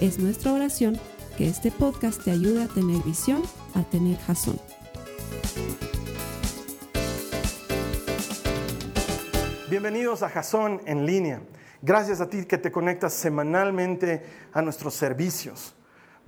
Es nuestra oración que este podcast te ayude a tener visión, a tener jazón. Bienvenidos a Jazón en línea. Gracias a ti que te conectas semanalmente a nuestros servicios.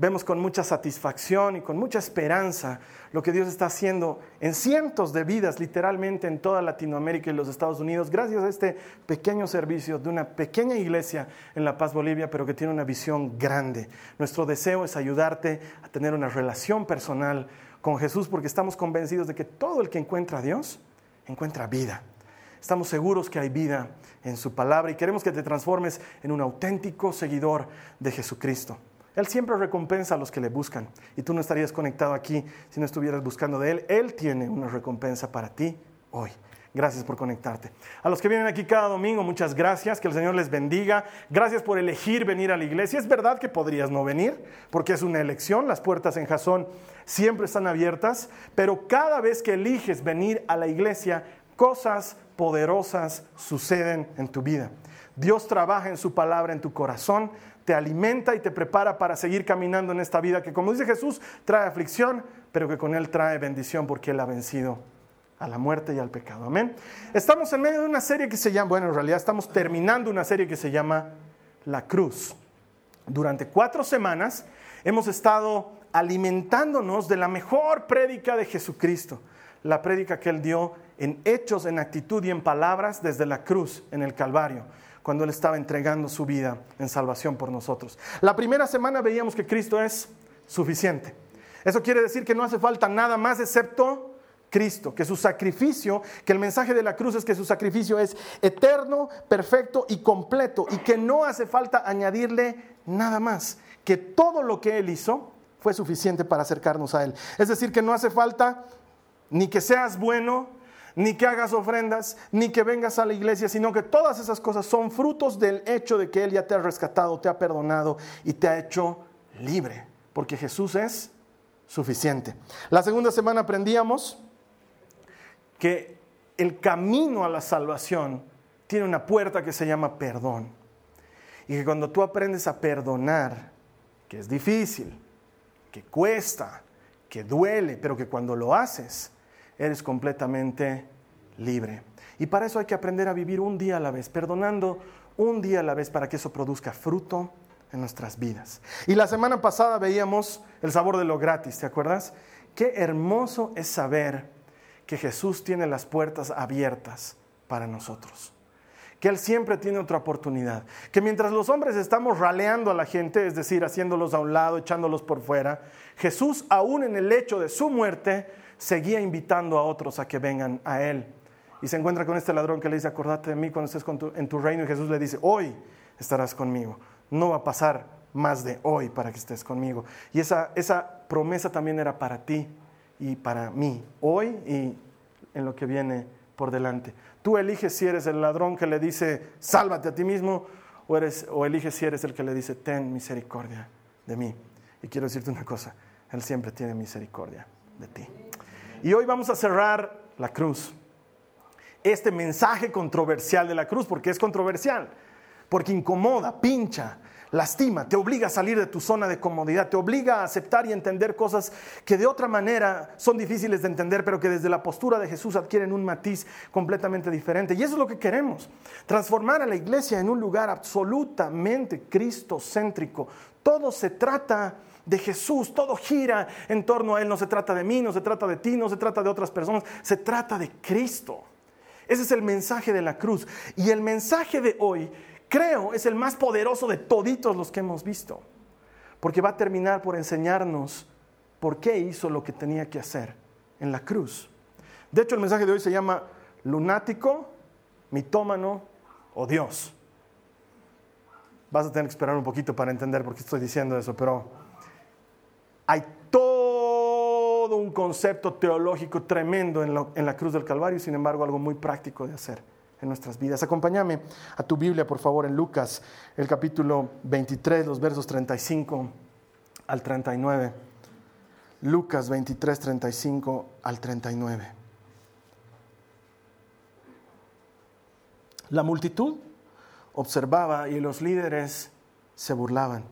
Vemos con mucha satisfacción y con mucha esperanza lo que Dios está haciendo en cientos de vidas, literalmente en toda Latinoamérica y los Estados Unidos, gracias a este pequeño servicio de una pequeña iglesia en La Paz, Bolivia, pero que tiene una visión grande. Nuestro deseo es ayudarte a tener una relación personal con Jesús porque estamos convencidos de que todo el que encuentra a Dios encuentra vida. Estamos seguros que hay vida en su palabra y queremos que te transformes en un auténtico seguidor de Jesucristo. Él siempre recompensa a los que le buscan. Y tú no estarías conectado aquí si no estuvieras buscando de Él. Él tiene una recompensa para ti hoy. Gracias por conectarte. A los que vienen aquí cada domingo, muchas gracias, que el Señor les bendiga. Gracias por elegir venir a la iglesia. Es verdad que podrías no venir, porque es una elección. Las puertas en Jasón siempre están abiertas, pero cada vez que eliges venir a la iglesia, cosas poderosas suceden en tu vida. Dios trabaja en su palabra en tu corazón, te alimenta y te prepara para seguir caminando en esta vida que, como dice Jesús, trae aflicción, pero que con Él trae bendición porque Él ha vencido a la muerte y al pecado. Amén. Estamos en medio de una serie que se llama, bueno, en realidad estamos terminando una serie que se llama La Cruz. Durante cuatro semanas hemos estado alimentándonos de la mejor prédica de Jesucristo, la prédica que Él dio en hechos, en actitud y en palabras desde la cruz en el Calvario cuando Él estaba entregando su vida en salvación por nosotros. La primera semana veíamos que Cristo es suficiente. Eso quiere decir que no hace falta nada más excepto Cristo, que su sacrificio, que el mensaje de la cruz es que su sacrificio es eterno, perfecto y completo y que no hace falta añadirle nada más, que todo lo que Él hizo fue suficiente para acercarnos a Él. Es decir, que no hace falta ni que seas bueno, ni que hagas ofrendas, ni que vengas a la iglesia, sino que todas esas cosas son frutos del hecho de que Él ya te ha rescatado, te ha perdonado y te ha hecho libre, porque Jesús es suficiente. La segunda semana aprendíamos que el camino a la salvación tiene una puerta que se llama perdón. Y que cuando tú aprendes a perdonar, que es difícil, que cuesta, que duele, pero que cuando lo haces, eres completamente libre. Y para eso hay que aprender a vivir un día a la vez, perdonando un día a la vez para que eso produzca fruto en nuestras vidas. Y la semana pasada veíamos el sabor de lo gratis, ¿te acuerdas? Qué hermoso es saber que Jesús tiene las puertas abiertas para nosotros. Que Él siempre tiene otra oportunidad. Que mientras los hombres estamos raleando a la gente, es decir, haciéndolos a un lado, echándolos por fuera, Jesús, aún en el hecho de su muerte, seguía invitando a otros a que vengan a Él. Y se encuentra con este ladrón que le dice, acordate de mí cuando estés en tu reino. Y Jesús le dice, hoy estarás conmigo. No va a pasar más de hoy para que estés conmigo. Y esa, esa promesa también era para ti y para mí, hoy y en lo que viene por delante. Tú eliges si eres el ladrón que le dice, sálvate a ti mismo, o, eres, o eliges si eres el que le dice, ten misericordia de mí. Y quiero decirte una cosa, Él siempre tiene misericordia de ti. Y hoy vamos a cerrar la cruz. Este mensaje controversial de la cruz, porque es controversial, porque incomoda, pincha, lastima, te obliga a salir de tu zona de comodidad, te obliga a aceptar y entender cosas que de otra manera son difíciles de entender, pero que desde la postura de Jesús adquieren un matiz completamente diferente. Y eso es lo que queremos, transformar a la iglesia en un lugar absolutamente cristocéntrico. Todo se trata de Jesús, todo gira en torno a Él, no se trata de mí, no se trata de ti, no se trata de otras personas, se trata de Cristo. Ese es el mensaje de la cruz. Y el mensaje de hoy, creo, es el más poderoso de toditos los que hemos visto, porque va a terminar por enseñarnos por qué hizo lo que tenía que hacer en la cruz. De hecho, el mensaje de hoy se llama lunático, mitómano o Dios. Vas a tener que esperar un poquito para entender por qué estoy diciendo eso, pero Hay todo un concepto teológico tremendo en, la cruz del Calvario, sin embargo algo muy práctico de hacer en nuestras vidas. Acompáñame a tu Biblia, por favor, en Lucas, el capítulo 23, los versos 35 al 39. Lucas 23, 35 al 39. La multitud observaba y los líderes se burlaban.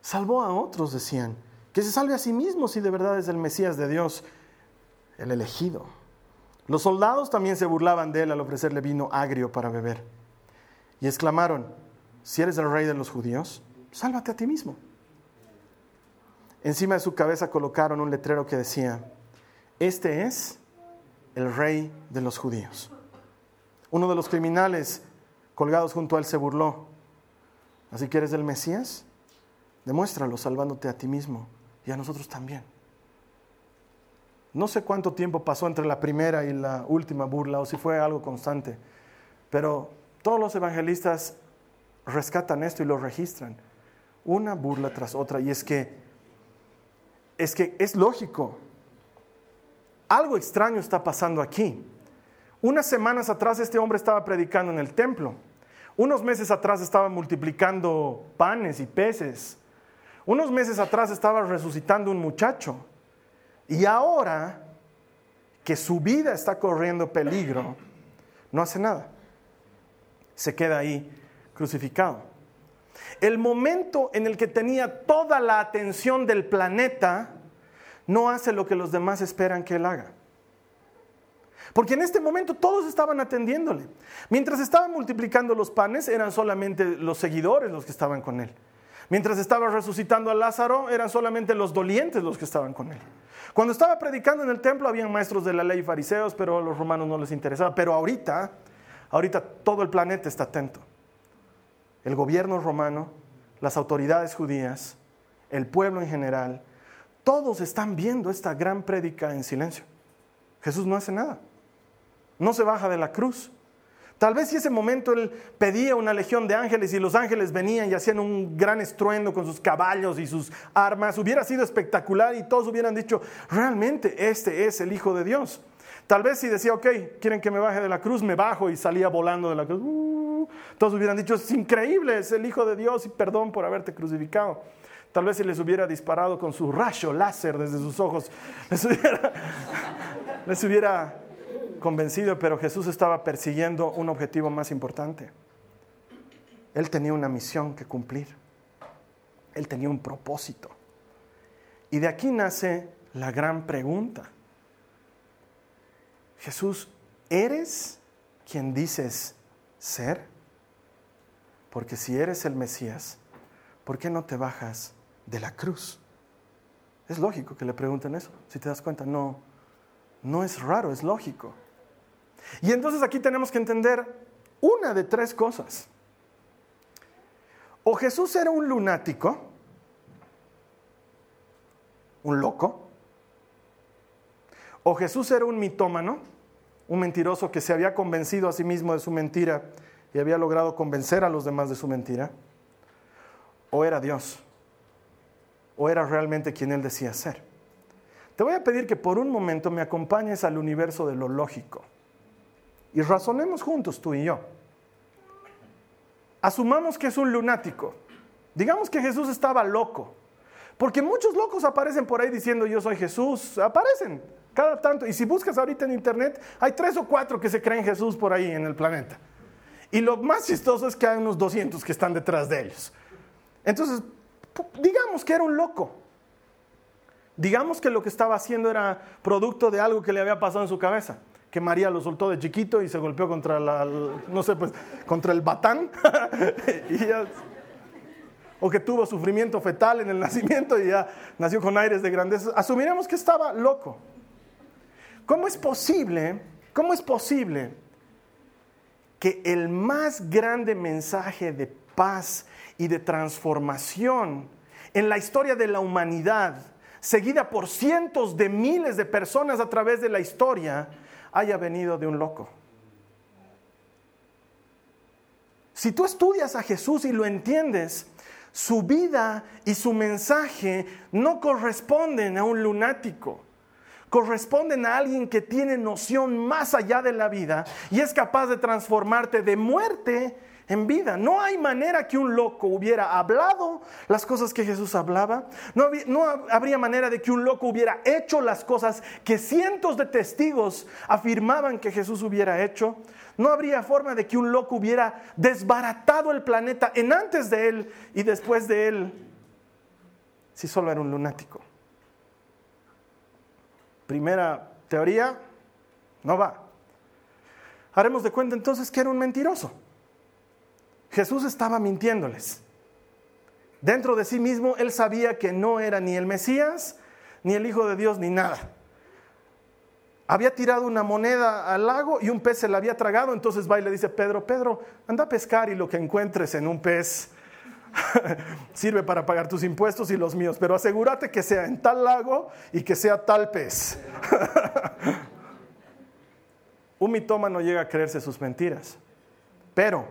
Salvó a otros, decían, que se salve a sí mismo si de verdad es el Mesías de Dios, el elegido. Los soldados también se burlaban de él al ofrecerle vino agrio para beber. Y exclamaron, si eres el rey de los judíos, sálvate a ti mismo. Encima de su cabeza colocaron un letrero que decía, este es el rey de los judíos. Uno de los criminales colgados junto a él se burló. Así que eres el Mesías, demuéstralo salvándote a ti mismo y a nosotros también. No sé cuánto tiempo pasó entre la primera y la última burla o si fue algo constante, pero todos los evangelistas rescatan esto y lo registran, una burla tras otra. Y es que es que es lógico. Algo extraño está pasando aquí. Unas semanas atrás este hombre estaba predicando en el templo. Unos meses atrás estaba multiplicando panes y peces. Unos meses atrás estaba resucitando un muchacho. Y ahora que su vida está corriendo peligro, no hace nada. Se queda ahí crucificado. El momento en el que tenía toda la atención del planeta, no hace lo que los demás esperan que él haga. Porque en este momento todos estaban atendiéndole. Mientras estaba multiplicando los panes, eran solamente los seguidores los que estaban con él. Mientras estaba resucitando a Lázaro, eran solamente los dolientes los que estaban con él. Cuando estaba predicando en el templo, habían maestros de la ley y fariseos, pero a los romanos no les interesaba. Pero ahorita, ahorita todo el planeta está atento. El gobierno romano, las autoridades judías, el pueblo en general, todos están viendo esta gran prédica en silencio. Jesús no hace nada no se baja de la cruz. Tal vez si ese momento él pedía una legión de ángeles y los ángeles venían y hacían un gran estruendo con sus caballos y sus armas, hubiera sido espectacular y todos hubieran dicho, realmente este es el Hijo de Dios. Tal vez si decía, ok, quieren que me baje de la cruz, me bajo y salía volando de la cruz. Uh, todos hubieran dicho, es increíble, es el Hijo de Dios y perdón por haberte crucificado. Tal vez si les hubiera disparado con su rayo láser desde sus ojos, les hubiera, les hubiera convencido, pero Jesús estaba persiguiendo un objetivo más importante. Él tenía una misión que cumplir. Él tenía un propósito. Y de aquí nace la gran pregunta. Jesús, ¿eres quien dices ser? Porque si eres el Mesías, ¿por qué no te bajas de la cruz? Es lógico que le pregunten eso. Si te das cuenta, no, no es raro, es lógico. Y entonces aquí tenemos que entender una de tres cosas. O Jesús era un lunático, un loco, o Jesús era un mitómano, un mentiroso que se había convencido a sí mismo de su mentira y había logrado convencer a los demás de su mentira, o era Dios, o era realmente quien él decía ser. Te voy a pedir que por un momento me acompañes al universo de lo lógico y razonemos juntos tú y yo. Asumamos que es un lunático. Digamos que Jesús estaba loco. Porque muchos locos aparecen por ahí diciendo yo soy Jesús. Aparecen cada tanto. Y si buscas ahorita en internet, hay tres o cuatro que se creen Jesús por ahí en el planeta. Y lo más chistoso es que hay unos 200 que están detrás de ellos. Entonces, digamos que era un loco. Digamos que lo que estaba haciendo era producto de algo que le había pasado en su cabeza que María lo soltó de chiquito y se golpeó contra la, no sé, pues, contra el batán. o que tuvo sufrimiento fetal en el nacimiento y ya nació con aires de grandeza. Asumiremos que estaba loco. ¿Cómo es posible? ¿Cómo es posible que el más grande mensaje de paz y de transformación en la historia de la humanidad, seguida por cientos de miles de personas a través de la historia, haya venido de un loco. Si tú estudias a Jesús y lo entiendes, su vida y su mensaje no corresponden a un lunático. Corresponden a alguien que tiene noción más allá de la vida y es capaz de transformarte de muerte en vida. No hay manera que un loco hubiera hablado las cosas que Jesús hablaba. No, habría manera de que un loco hubiera hecho las cosas que cientos de testigos afirmaban que Jesús hubiera hecho. No habría forma de que un loco hubiera desbaratado el planeta en antes de él y después de él si solo era un lunático. Primera teoría, no va. Haremos de cuenta entonces que era un mentiroso. Jesús estaba mintiéndoles. Dentro de sí mismo él sabía que no era ni el Mesías, ni el Hijo de Dios, ni nada había tirado una moneda al lago y un pez se la había tragado, entonces va y le dice Pedro, Pedro, anda a pescar y lo que encuentres en un pez sirve para pagar tus impuestos y los míos, pero asegúrate que sea en tal lago y que sea tal pez. un mitómano llega a creerse sus mentiras, pero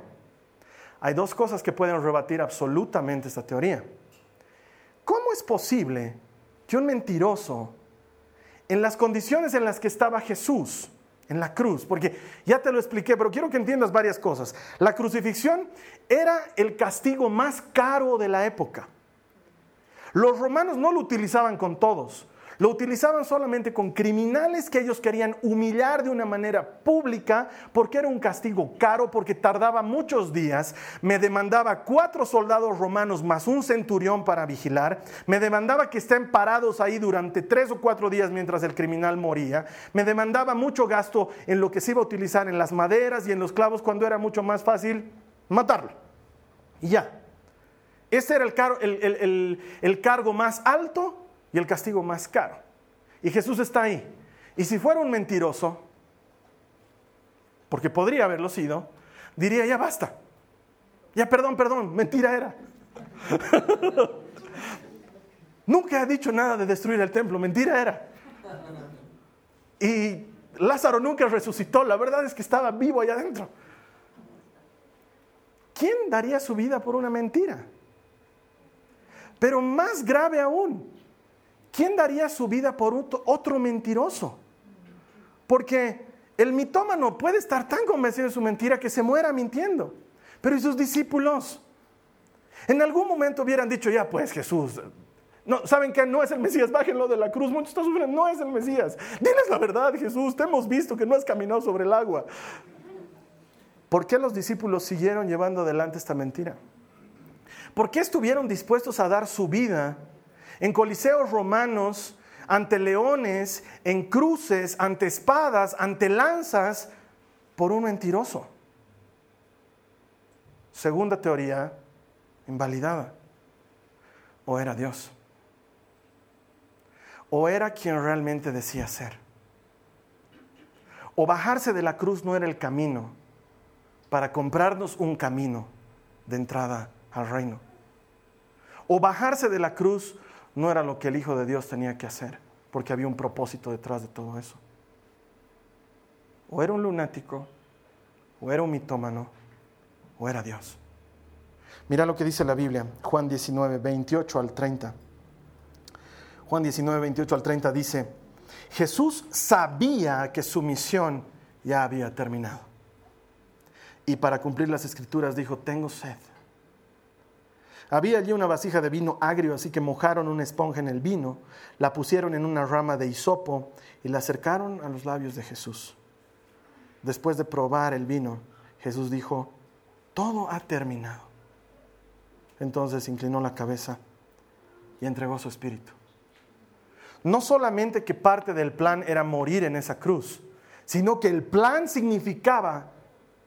hay dos cosas que pueden rebatir absolutamente esta teoría. ¿Cómo es posible que un mentiroso en las condiciones en las que estaba Jesús en la cruz, porque ya te lo expliqué, pero quiero que entiendas varias cosas. La crucifixión era el castigo más caro de la época. Los romanos no lo utilizaban con todos. Lo utilizaban solamente con criminales que ellos querían humillar de una manera pública porque era un castigo caro, porque tardaba muchos días. Me demandaba cuatro soldados romanos más un centurión para vigilar. Me demandaba que estén parados ahí durante tres o cuatro días mientras el criminal moría. Me demandaba mucho gasto en lo que se iba a utilizar en las maderas y en los clavos cuando era mucho más fácil matarlo. Y ya. Ese era el, el cargo más alto y el castigo más caro. Y Jesús está ahí. Y si fuera un mentiroso, porque podría haberlo sido, diría, ya basta. Ya perdón, perdón, mentira era. Nunca ha dicho nada de destruir el templo, mentira era. Y Lázaro nunca resucitó, la verdad es que estaba vivo allá adentro. ¿Quién daría su vida por una mentira? Pero más grave aún, ¿quién daría su vida por otro mentiroso? Porque el mitómano puede estar tan convencido de su mentira que se muera mintiendo. Pero ¿y sus discípulos? En algún momento hubieran dicho, ya pues Jesús, no, ¿saben que No es el Mesías, bájenlo de la cruz, muchos están sufriendo, no es el Mesías. Diles la verdad, Jesús, te hemos visto que no has caminado sobre el agua. ¿Por qué los discípulos siguieron llevando adelante esta mentira? ¿Por qué estuvieron dispuestos a dar su vida en coliseos romanos, ante leones, en cruces, ante espadas, ante lanzas, por un mentiroso. Segunda teoría, invalidada. O era Dios. O era quien realmente decía ser. O bajarse de la cruz no era el camino para comprarnos un camino de entrada al reino. O bajarse de la cruz no era lo que el Hijo de Dios tenía que hacer, porque había un propósito detrás de todo eso. O era un lunático, o era un mitómano, o era Dios. Mira lo que dice la Biblia, Juan 19, 28 al 30. Juan 19, 28 al 30 dice, Jesús sabía que su misión ya había terminado. Y para cumplir las escrituras dijo, tengo sed. Había allí una vasija de vino agrio, así que mojaron una esponja en el vino, la pusieron en una rama de hisopo y la acercaron a los labios de Jesús. Después de probar el vino, Jesús dijo, todo ha terminado. Entonces inclinó la cabeza y entregó su espíritu. No solamente que parte del plan era morir en esa cruz, sino que el plan significaba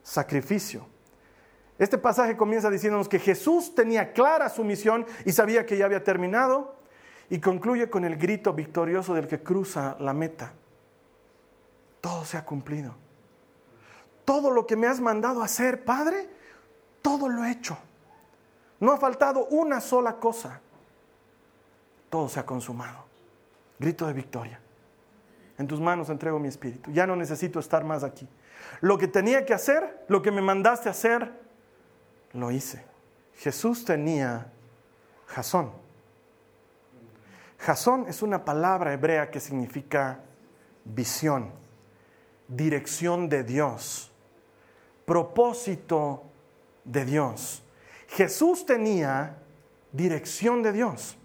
sacrificio. Este pasaje comienza diciéndonos que Jesús tenía clara su misión y sabía que ya había terminado y concluye con el grito victorioso del que cruza la meta. Todo se ha cumplido. Todo lo que me has mandado hacer, Padre, todo lo he hecho. No ha faltado una sola cosa. Todo se ha consumado. Grito de victoria. En tus manos entrego mi espíritu. Ya no necesito estar más aquí. Lo que tenía que hacer, lo que me mandaste hacer, lo hice. Jesús tenía Jasón. Jasón es una palabra hebrea que significa visión, dirección de Dios, propósito de Dios. Jesús tenía dirección de Dios.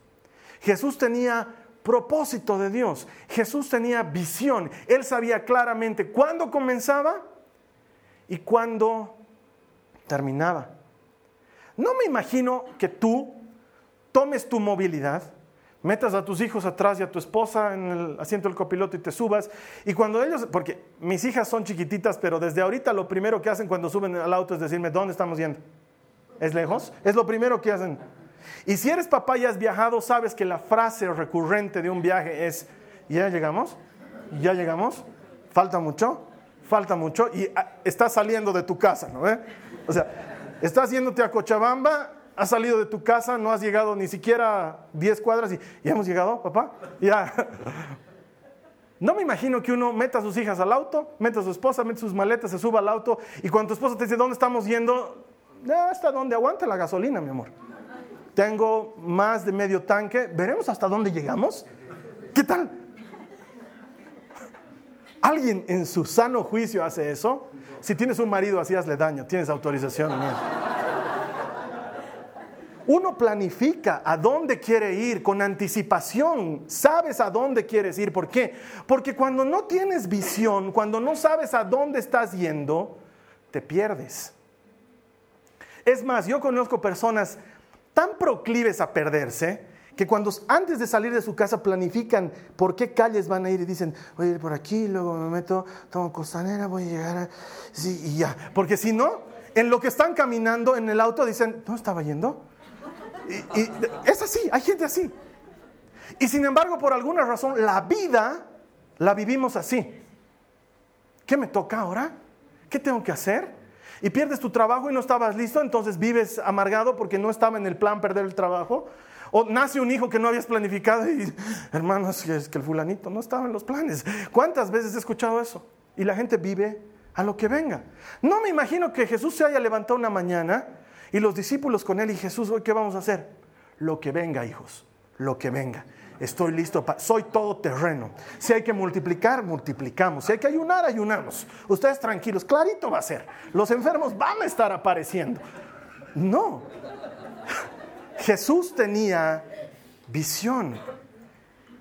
Jesús tenía propósito de Dios. Jesús tenía visión. Él sabía claramente cuándo comenzaba y cuándo terminaba. No me imagino que tú tomes tu movilidad, metas a tus hijos atrás y a tu esposa en el asiento del copiloto y te subas. Y cuando ellos, porque mis hijas son chiquititas, pero desde ahorita lo primero que hacen cuando suben al auto es decirme, ¿dónde estamos yendo? ¿Es lejos? Es lo primero que hacen. Y si eres papá y has viajado, sabes que la frase recurrente de un viaje es, ¿ya llegamos? ¿Ya llegamos? ¿Falta mucho? Falta mucho y ah, estás saliendo de tu casa, ¿no? O sea, Estás yéndote a Cochabamba, has salido de tu casa, no has llegado ni siquiera 10 cuadras y ya hemos llegado, papá. Ya. No me imagino que uno meta a sus hijas al auto, meta a su esposa, meta sus maletas, se suba al auto y cuando tu esposa te dice, ¿dónde estamos yendo? Hasta donde aguanta la gasolina, mi amor. Tengo más de medio tanque, veremos hasta dónde llegamos. ¿Qué tal? ¿Alguien en su sano juicio hace eso? Si tienes un marido así, hazle daño. Tienes autorización. Uno planifica a dónde quiere ir con anticipación. Sabes a dónde quieres ir. ¿Por qué? Porque cuando no tienes visión, cuando no sabes a dónde estás yendo, te pierdes. Es más, yo conozco personas tan proclives a perderse que cuando antes de salir de su casa planifican por qué calles van a ir y dicen, voy a ir por aquí, luego me meto, tomo costanera, voy a llegar. Sí, y ya. Porque si no, en lo que están caminando en el auto dicen, ¿no estaba yendo? Y es así, hay gente así. Y sin embargo, por alguna razón, la vida la vivimos así. ¿Qué me toca ahora? ¿Qué tengo que hacer? Y pierdes tu trabajo y no estabas listo, entonces vives amargado porque no estaba en el plan perder el trabajo. O nace un hijo que no habías planificado y, hermanos, es que el fulanito no estaba en los planes. ¿Cuántas veces he escuchado eso? Y la gente vive a lo que venga. No me imagino que Jesús se haya levantado una mañana y los discípulos con él y Jesús, hoy qué vamos a hacer? Lo que venga, hijos, lo que venga. Estoy listo, para, soy todo terreno. Si hay que multiplicar, multiplicamos. Si hay que ayunar, ayunamos. Ustedes tranquilos, clarito va a ser. Los enfermos van a estar apareciendo. No, Jesús tenía visión.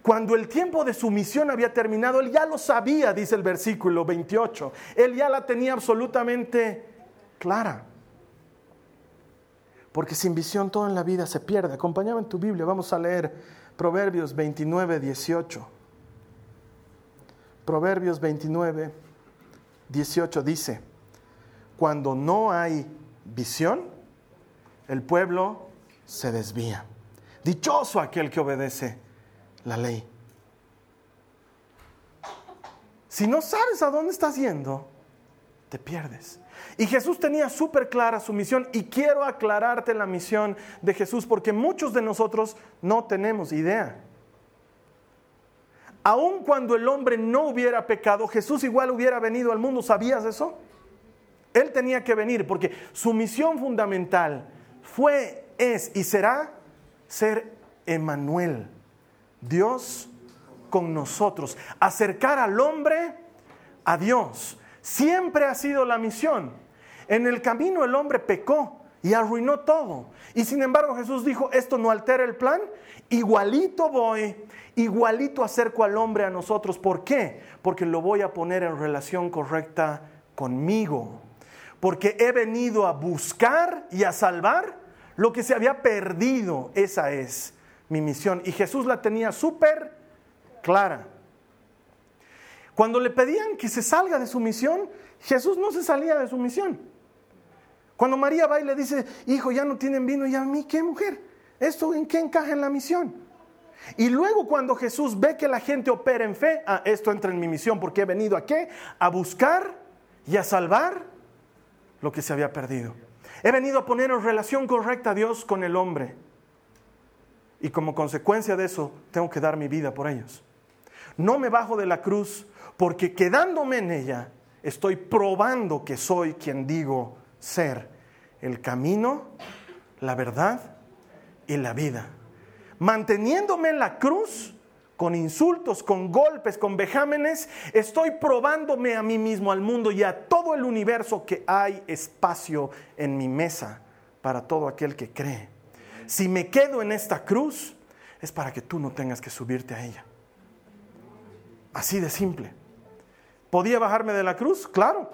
Cuando el tiempo de su misión había terminado, él ya lo sabía, dice el versículo 28. Él ya la tenía absolutamente clara. Porque sin visión todo en la vida se pierde. Acompáñame en tu Biblia, vamos a leer Proverbios 29, 18. Proverbios 29, 18 dice, cuando no hay visión, el pueblo se desvía. Dichoso aquel que obedece la ley. Si no sabes a dónde estás yendo, te pierdes. Y Jesús tenía súper clara su misión y quiero aclararte la misión de Jesús porque muchos de nosotros no tenemos idea. Aun cuando el hombre no hubiera pecado, Jesús igual hubiera venido al mundo. ¿Sabías eso? Él tenía que venir porque su misión fundamental fue es y será ser Emanuel, Dios con nosotros, acercar al hombre a Dios. Siempre ha sido la misión. En el camino el hombre pecó y arruinó todo. Y sin embargo Jesús dijo, esto no altera el plan, igualito voy, igualito acerco al hombre a nosotros. ¿Por qué? Porque lo voy a poner en relación correcta conmigo. Porque he venido a buscar y a salvar lo que se había perdido, esa es mi misión. Y Jesús la tenía súper clara. Cuando le pedían que se salga de su misión, Jesús no se salía de su misión. Cuando María va y le dice, hijo, ya no tienen vino, y a mí, ¿qué mujer? ¿Esto en qué encaja en la misión? Y luego cuando Jesús ve que la gente opera en fe, ah, esto entra en mi misión porque he venido a qué? A buscar y a salvar lo que se había perdido. He venido a poner en relación correcta a Dios con el hombre. Y como consecuencia de eso, tengo que dar mi vida por ellos. No me bajo de la cruz porque quedándome en ella, estoy probando que soy quien digo ser el camino, la verdad y la vida. Manteniéndome en la cruz, con insultos, con golpes, con vejámenes, estoy probándome a mí mismo, al mundo y a todo el universo que hay espacio en mi mesa para todo aquel que cree. Si me quedo en esta cruz, es para que tú no tengas que subirte a ella. Así de simple. ¿Podía bajarme de la cruz? Claro.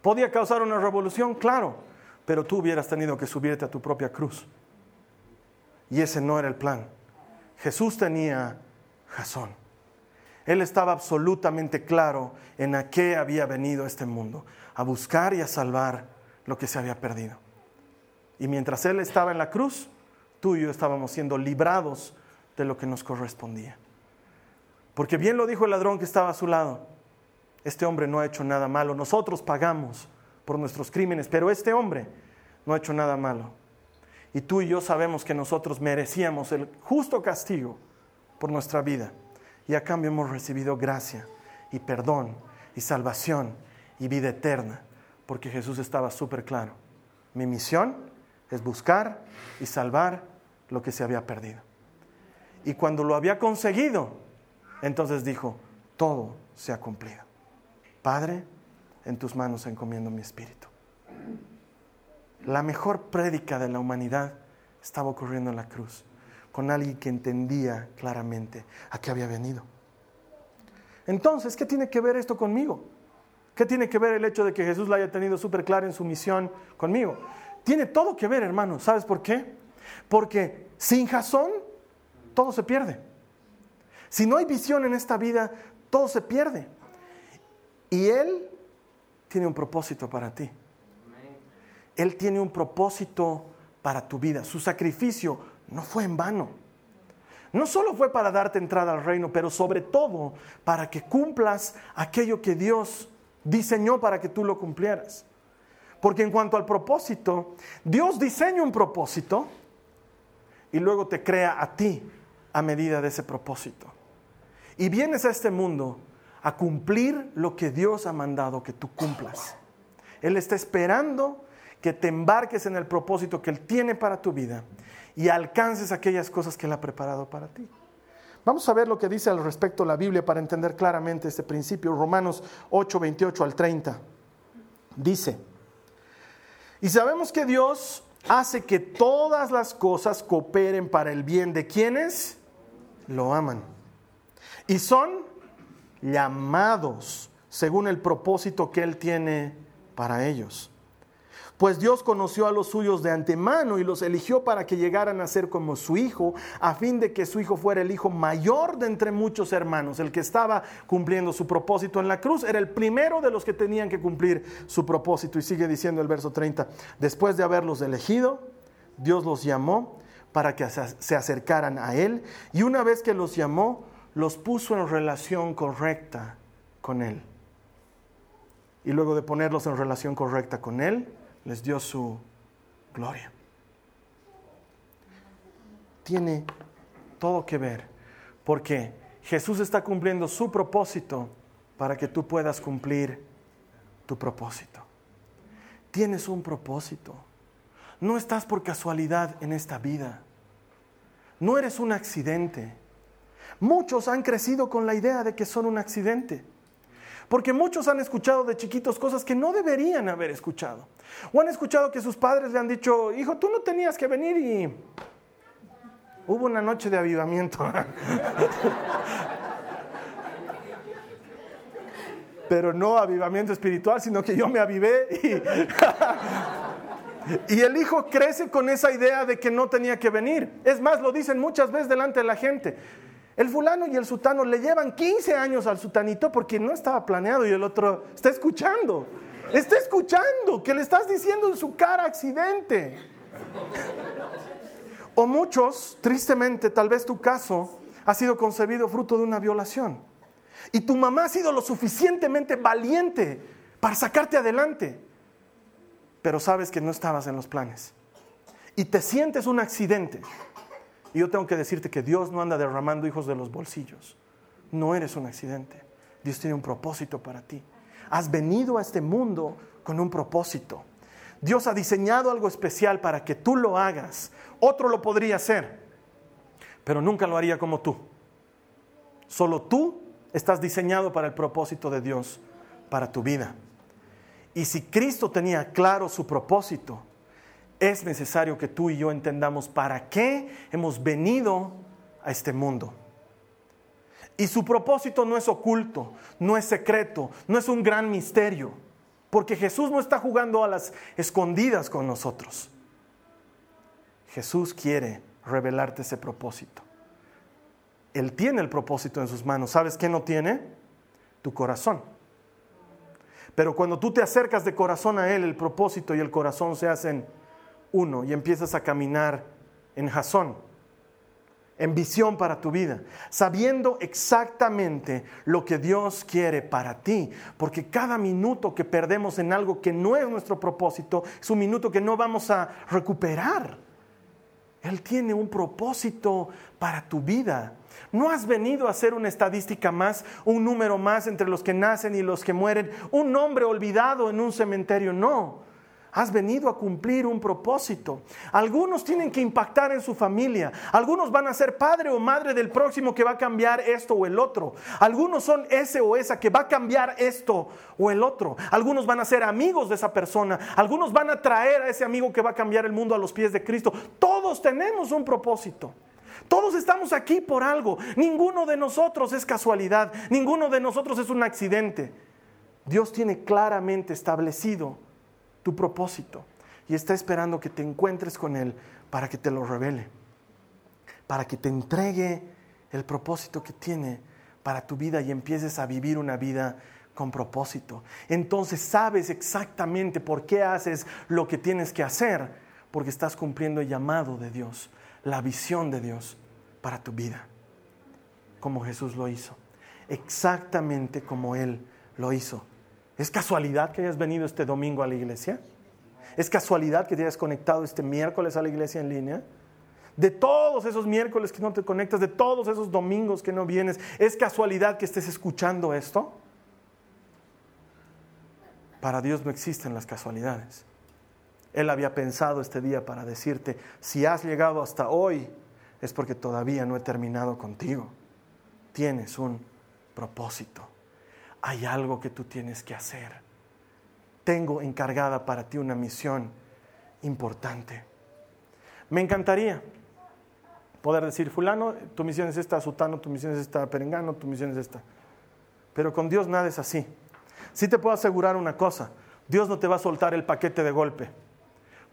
¿Podía causar una revolución? Claro. Pero tú hubieras tenido que subirte a tu propia cruz. Y ese no era el plan. Jesús tenía razón. Él estaba absolutamente claro en a qué había venido este mundo, a buscar y a salvar lo que se había perdido. Y mientras Él estaba en la cruz, tú y yo estábamos siendo librados de lo que nos correspondía. Porque bien lo dijo el ladrón que estaba a su lado, este hombre no ha hecho nada malo, nosotros pagamos por nuestros crímenes, pero este hombre no ha hecho nada malo. Y tú y yo sabemos que nosotros merecíamos el justo castigo por nuestra vida. Y a cambio hemos recibido gracia y perdón y salvación y vida eterna, porque Jesús estaba súper claro. Mi misión es buscar y salvar lo que se había perdido. Y cuando lo había conseguido, entonces dijo, todo se ha cumplido. Padre, en tus manos encomiendo mi espíritu. La mejor prédica de la humanidad estaba ocurriendo en la cruz, con alguien que entendía claramente a qué había venido. Entonces, ¿qué tiene que ver esto conmigo? ¿Qué tiene que ver el hecho de que Jesús la haya tenido súper clara en su misión conmigo? Tiene todo que ver, hermano. ¿Sabes por qué? Porque sin razón, todo se pierde. Si no hay visión en esta vida, todo se pierde. Y Él tiene un propósito para ti. Él tiene un propósito para tu vida. Su sacrificio no fue en vano. No solo fue para darte entrada al reino, pero sobre todo para que cumplas aquello que Dios diseñó para que tú lo cumplieras. Porque en cuanto al propósito, Dios diseña un propósito y luego te crea a ti a medida de ese propósito. Y vienes a este mundo a cumplir lo que Dios ha mandado que tú cumplas. Él está esperando que te embarques en el propósito que Él tiene para tu vida y alcances aquellas cosas que Él ha preparado para ti. Vamos a ver lo que dice al respecto la Biblia para entender claramente este principio. Romanos 8, 28 al 30. Dice, y sabemos que Dios hace que todas las cosas cooperen para el bien de quienes lo aman. Y son llamados según el propósito que Él tiene para ellos. Pues Dios conoció a los suyos de antemano y los eligió para que llegaran a ser como su hijo, a fin de que su hijo fuera el hijo mayor de entre muchos hermanos. El que estaba cumpliendo su propósito en la cruz era el primero de los que tenían que cumplir su propósito. Y sigue diciendo el verso 30, después de haberlos elegido, Dios los llamó para que se acercaran a Él y una vez que los llamó, los puso en relación correcta con Él. Y luego de ponerlos en relación correcta con Él, les dio su gloria. Tiene todo que ver, porque Jesús está cumpliendo su propósito para que tú puedas cumplir tu propósito. Tienes un propósito. No estás por casualidad en esta vida. No eres un accidente. Muchos han crecido con la idea de que son un accidente. Porque muchos han escuchado de chiquitos cosas que no deberían haber escuchado. O han escuchado que sus padres le han dicho, hijo, tú no tenías que venir y hubo una noche de avivamiento. Pero no avivamiento espiritual, sino que yo me avivé y... y el hijo crece con esa idea de que no tenía que venir. Es más, lo dicen muchas veces delante de la gente. El fulano y el sutano le llevan 15 años al sutanito porque no estaba planeado y el otro está escuchando. Está escuchando que le estás diciendo en su cara accidente. O muchos, tristemente, tal vez tu caso ha sido concebido fruto de una violación. Y tu mamá ha sido lo suficientemente valiente para sacarte adelante. Pero sabes que no estabas en los planes. Y te sientes un accidente. Y yo tengo que decirte que Dios no anda derramando hijos de los bolsillos. No eres un accidente. Dios tiene un propósito para ti. Has venido a este mundo con un propósito. Dios ha diseñado algo especial para que tú lo hagas. Otro lo podría hacer, pero nunca lo haría como tú. Solo tú estás diseñado para el propósito de Dios para tu vida. Y si Cristo tenía claro su propósito, es necesario que tú y yo entendamos para qué hemos venido a este mundo. Y su propósito no es oculto, no es secreto, no es un gran misterio, porque Jesús no está jugando a las escondidas con nosotros. Jesús quiere revelarte ese propósito. Él tiene el propósito en sus manos. ¿Sabes qué no tiene? Tu corazón. Pero cuando tú te acercas de corazón a Él, el propósito y el corazón se hacen uno y empiezas a caminar en jazón, en visión para tu vida, sabiendo exactamente lo que Dios quiere para ti, porque cada minuto que perdemos en algo que no es nuestro propósito es un minuto que no vamos a recuperar. Él tiene un propósito para tu vida. No has venido a ser una estadística más, un número más entre los que nacen y los que mueren, un nombre olvidado en un cementerio, no. Has venido a cumplir un propósito. Algunos tienen que impactar en su familia. Algunos van a ser padre o madre del próximo que va a cambiar esto o el otro. Algunos son ese o esa que va a cambiar esto o el otro. Algunos van a ser amigos de esa persona. Algunos van a traer a ese amigo que va a cambiar el mundo a los pies de Cristo. Todos tenemos un propósito. Todos estamos aquí por algo. Ninguno de nosotros es casualidad. Ninguno de nosotros es un accidente. Dios tiene claramente establecido tu propósito y está esperando que te encuentres con Él para que te lo revele, para que te entregue el propósito que tiene para tu vida y empieces a vivir una vida con propósito. Entonces sabes exactamente por qué haces lo que tienes que hacer, porque estás cumpliendo el llamado de Dios, la visión de Dios para tu vida, como Jesús lo hizo, exactamente como Él lo hizo. ¿Es casualidad que hayas venido este domingo a la iglesia? ¿Es casualidad que te hayas conectado este miércoles a la iglesia en línea? De todos esos miércoles que no te conectas, de todos esos domingos que no vienes, ¿es casualidad que estés escuchando esto? Para Dios no existen las casualidades. Él había pensado este día para decirte, si has llegado hasta hoy, es porque todavía no he terminado contigo. Tienes un propósito hay algo que tú tienes que hacer. Tengo encargada para ti una misión importante. Me encantaría poder decir, fulano, tu misión es esta, sutano, tu misión es esta, perengano, tu misión es esta. Pero con Dios nada es así. Sí te puedo asegurar una cosa, Dios no te va a soltar el paquete de golpe,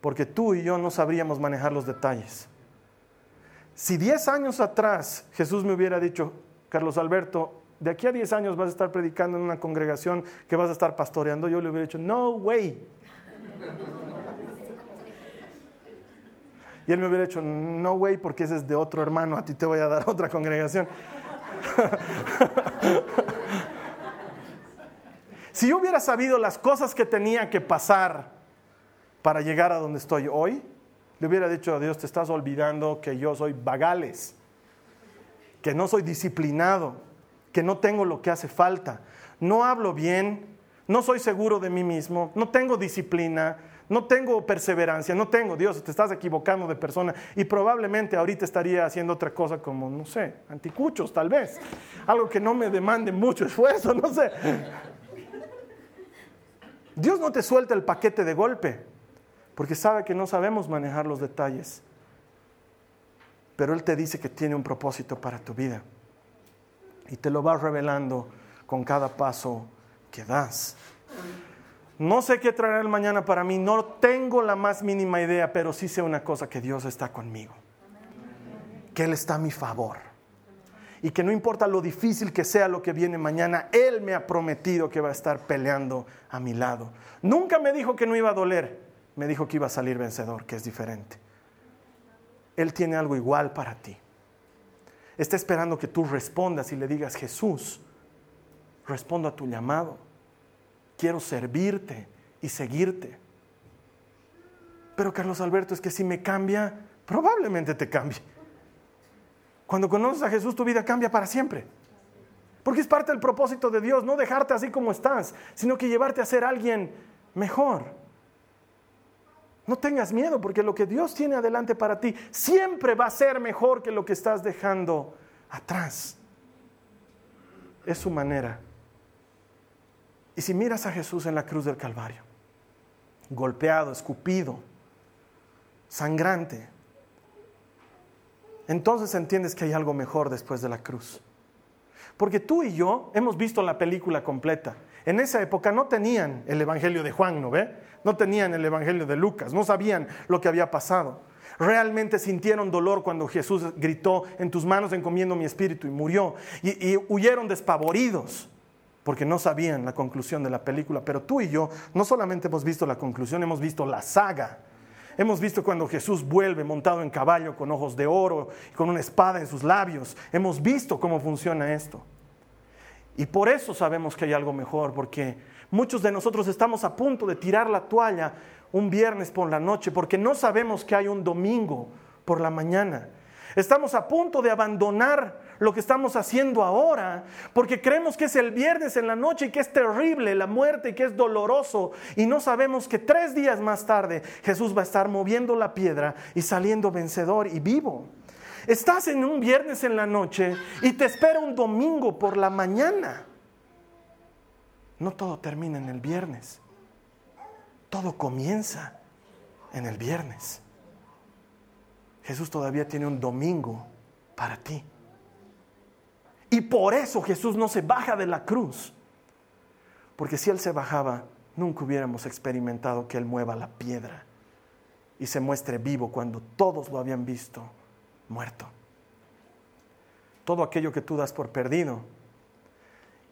porque tú y yo no sabríamos manejar los detalles. Si 10 años atrás Jesús me hubiera dicho, Carlos Alberto, de aquí a 10 años vas a estar predicando en una congregación que vas a estar pastoreando, yo le hubiera dicho, no way. Y él me hubiera dicho, no way, porque ese es de otro hermano, a ti te voy a dar otra congregación. si yo hubiera sabido las cosas que tenía que pasar para llegar a donde estoy hoy, le hubiera dicho a Dios, te estás olvidando que yo soy vagales, que no soy disciplinado, que no tengo lo que hace falta, no hablo bien, no soy seguro de mí mismo, no tengo disciplina, no tengo perseverancia, no tengo, Dios, te estás equivocando de persona. Y probablemente ahorita estaría haciendo otra cosa como, no sé, anticuchos tal vez, algo que no me demande mucho esfuerzo, no sé. Dios no te suelta el paquete de golpe, porque sabe que no sabemos manejar los detalles, pero Él te dice que tiene un propósito para tu vida y te lo va revelando con cada paso que das. No sé qué traerá el mañana para mí, no tengo la más mínima idea, pero sí sé una cosa, que Dios está conmigo, que Él está a mi favor y que no importa lo difícil que sea lo que viene mañana, Él me ha prometido que va a estar peleando a mi lado. Nunca me dijo que no iba a doler, me dijo que iba a salir vencedor, que es diferente. Él tiene algo igual para ti está esperando que tú respondas y le digas, Jesús, respondo a tu llamado. Quiero servirte y seguirte. Pero Carlos Alberto, es que si me cambia, probablemente te cambie. Cuando conoces a Jesús, tu vida cambia para siempre. Porque es parte del propósito de Dios, no dejarte así como estás, sino que llevarte a ser alguien mejor. No tengas miedo porque lo que Dios tiene adelante para ti siempre va a ser mejor que lo que estás dejando atrás. Es su manera. Y si miras a Jesús en la cruz del Calvario, golpeado, escupido, sangrante, entonces entiendes que hay algo mejor después de la cruz. Porque tú y yo hemos visto la película completa. En esa época no tenían el Evangelio de Juan, ¿no ve? No tenían el Evangelio de Lucas, no sabían lo que había pasado. Realmente sintieron dolor cuando Jesús gritó, en tus manos encomiendo mi espíritu y murió. Y, y huyeron despavoridos porque no sabían la conclusión de la película. Pero tú y yo no solamente hemos visto la conclusión, hemos visto la saga Hemos visto cuando Jesús vuelve montado en caballo con ojos de oro y con una espada en sus labios. Hemos visto cómo funciona esto. Y por eso sabemos que hay algo mejor, porque muchos de nosotros estamos a punto de tirar la toalla un viernes por la noche, porque no sabemos que hay un domingo por la mañana. Estamos a punto de abandonar lo que estamos haciendo ahora, porque creemos que es el viernes en la noche y que es terrible la muerte y que es doloroso, y no sabemos que tres días más tarde Jesús va a estar moviendo la piedra y saliendo vencedor y vivo. Estás en un viernes en la noche y te espera un domingo por la mañana. No todo termina en el viernes, todo comienza en el viernes. Jesús todavía tiene un domingo para ti. Y por eso Jesús no se baja de la cruz. Porque si Él se bajaba, nunca hubiéramos experimentado que Él mueva la piedra y se muestre vivo cuando todos lo habían visto muerto. Todo aquello que tú das por perdido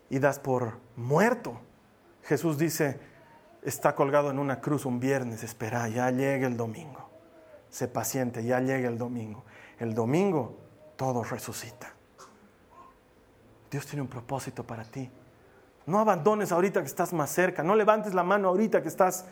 y das por muerto, Jesús dice, está colgado en una cruz un viernes, espera, ya llega el domingo sé paciente, ya llega el domingo. El domingo todo resucita. Dios tiene un propósito para ti. No abandones ahorita que estás más cerca, no levantes la mano ahorita que estás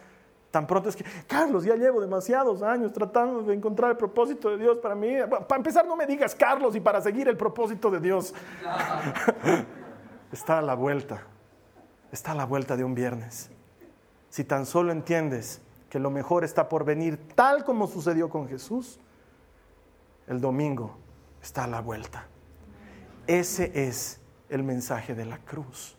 tan pronto. Es que, Carlos, ya llevo demasiados años tratando de encontrar el propósito de Dios para mí. Para empezar, no me digas Carlos y para seguir el propósito de Dios. está a la vuelta, está a la vuelta de un viernes. Si tan solo entiendes que lo mejor está por venir, tal como sucedió con Jesús, el domingo está a la vuelta. Ese es el mensaje de la cruz.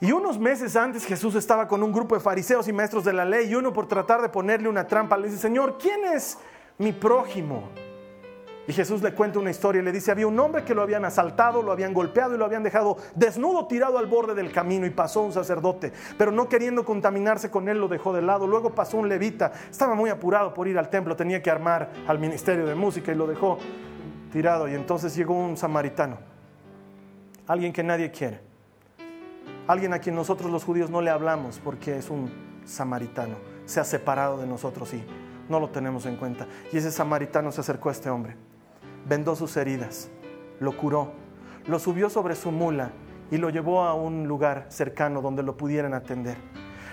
Y unos meses antes Jesús estaba con un grupo de fariseos y maestros de la ley y uno por tratar de ponerle una trampa le dice, Señor, ¿quién es mi prójimo? Y Jesús le cuenta una historia y le dice, había un hombre que lo habían asaltado, lo habían golpeado y lo habían dejado desnudo tirado al borde del camino y pasó un sacerdote, pero no queriendo contaminarse con él lo dejó de lado. Luego pasó un levita, estaba muy apurado por ir al templo, tenía que armar al ministerio de música y lo dejó tirado. Y entonces llegó un samaritano, alguien que nadie quiere, alguien a quien nosotros los judíos no le hablamos porque es un samaritano, se ha separado de nosotros y no lo tenemos en cuenta. Y ese samaritano se acercó a este hombre vendó sus heridas, lo curó, lo subió sobre su mula y lo llevó a un lugar cercano donde lo pudieran atender.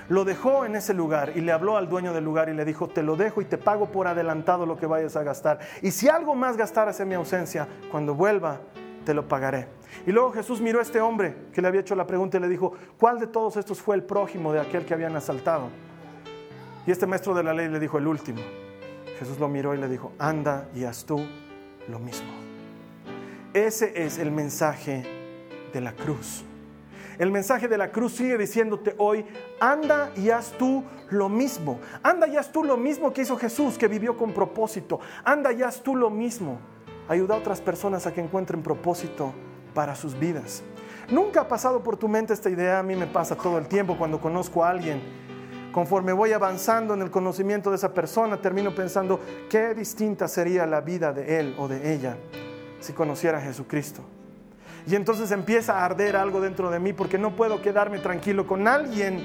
Lo dejó en ese lugar y le habló al dueño del lugar y le dijo, te lo dejo y te pago por adelantado lo que vayas a gastar. Y si algo más gastaras en mi ausencia, cuando vuelva, te lo pagaré. Y luego Jesús miró a este hombre que le había hecho la pregunta y le dijo, ¿cuál de todos estos fue el prójimo de aquel que habían asaltado? Y este maestro de la ley le dijo, el último. Jesús lo miró y le dijo, anda y haz tú lo mismo. Ese es el mensaje de la cruz. El mensaje de la cruz sigue diciéndote hoy, anda y haz tú lo mismo. Anda y haz tú lo mismo que hizo Jesús, que vivió con propósito. Anda y haz tú lo mismo. Ayuda a otras personas a que encuentren propósito para sus vidas. Nunca ha pasado por tu mente esta idea, a mí me pasa todo el tiempo cuando conozco a alguien conforme voy avanzando en el conocimiento de esa persona, termino pensando qué distinta sería la vida de él o de ella si conociera a Jesucristo. Y entonces empieza a arder algo dentro de mí porque no puedo quedarme tranquilo con alguien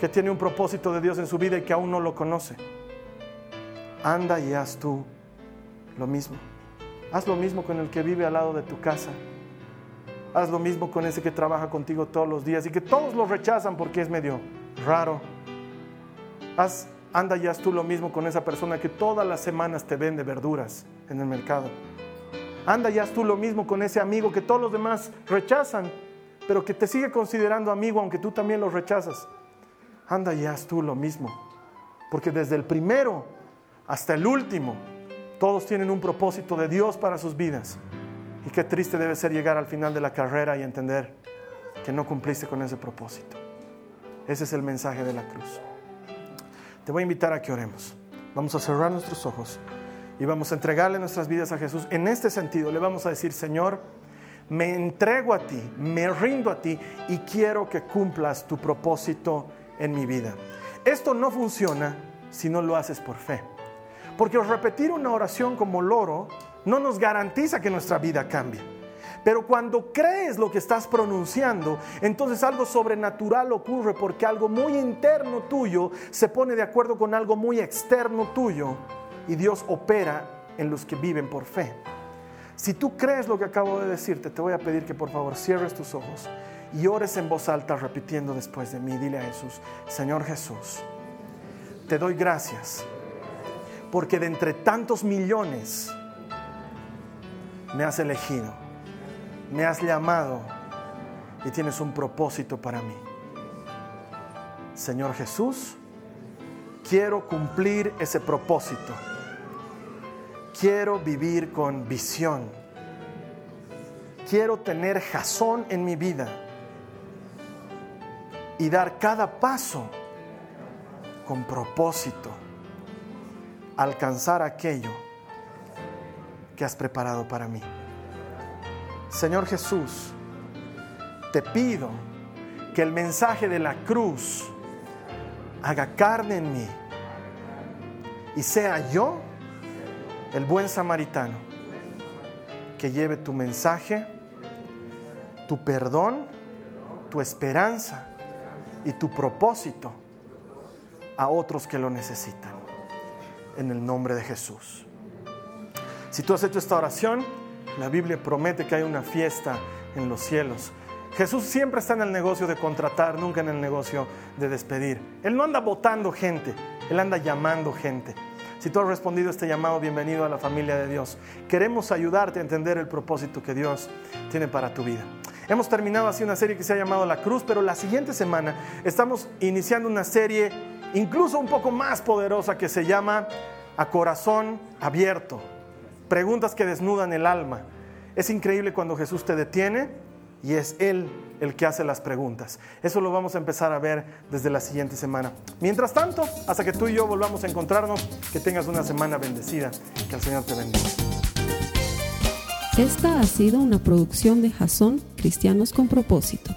que tiene un propósito de Dios en su vida y que aún no lo conoce. Anda y haz tú lo mismo. Haz lo mismo con el que vive al lado de tu casa. Haz lo mismo con ese que trabaja contigo todos los días y que todos lo rechazan porque es medio raro Haz, anda y haz tú lo mismo con esa persona que todas las semanas te vende verduras en el mercado. Anda y haz tú lo mismo con ese amigo que todos los demás rechazan, pero que te sigue considerando amigo aunque tú también lo rechazas. Anda y haz tú lo mismo porque desde el primero hasta el último, todos tienen un propósito de Dios para sus vidas. Y qué triste debe ser llegar al final de la carrera y entender que no cumpliste con ese propósito. Ese es el mensaje de la cruz. Te voy a invitar a que oremos. Vamos a cerrar nuestros ojos y vamos a entregarle nuestras vidas a Jesús. En este sentido, le vamos a decir, Señor, me entrego a ti, me rindo a ti y quiero que cumplas tu propósito en mi vida. Esto no funciona si no lo haces por fe. Porque repetir una oración como loro no nos garantiza que nuestra vida cambie. Pero cuando crees lo que estás pronunciando, entonces algo sobrenatural ocurre porque algo muy interno tuyo se pone de acuerdo con algo muy externo tuyo y Dios opera en los que viven por fe. Si tú crees lo que acabo de decirte, te voy a pedir que por favor cierres tus ojos y ores en voz alta repitiendo después de mí. Dile a Jesús, Señor Jesús, te doy gracias porque de entre tantos millones me has elegido, me has llamado y tienes un propósito para mí. Señor Jesús, quiero cumplir ese propósito. Quiero vivir con visión. Quiero tener jazón en mi vida y dar cada paso con propósito, alcanzar aquello que has preparado para mí. Señor Jesús, te pido que el mensaje de la cruz haga carne en mí y sea yo el buen samaritano que lleve tu mensaje, tu perdón, tu esperanza y tu propósito a otros que lo necesitan. En el nombre de Jesús. Si tú has hecho esta oración, la Biblia promete que hay una fiesta en los cielos. Jesús siempre está en el negocio de contratar, nunca en el negocio de despedir. Él no anda votando gente, Él anda llamando gente. Si tú has respondido a este llamado, bienvenido a la familia de Dios. Queremos ayudarte a entender el propósito que Dios tiene para tu vida. Hemos terminado así una serie que se ha llamado La Cruz, pero la siguiente semana estamos iniciando una serie incluso un poco más poderosa que se llama A Corazón Abierto. Preguntas que desnudan el alma. Es increíble cuando Jesús te detiene y es Él el que hace las preguntas. Eso lo vamos a empezar a ver desde la siguiente semana. Mientras tanto, hasta que tú y yo volvamos a encontrarnos, que tengas una semana bendecida. Que el Señor te bendiga. Esta ha sido una producción de Jason Cristianos con Propósito.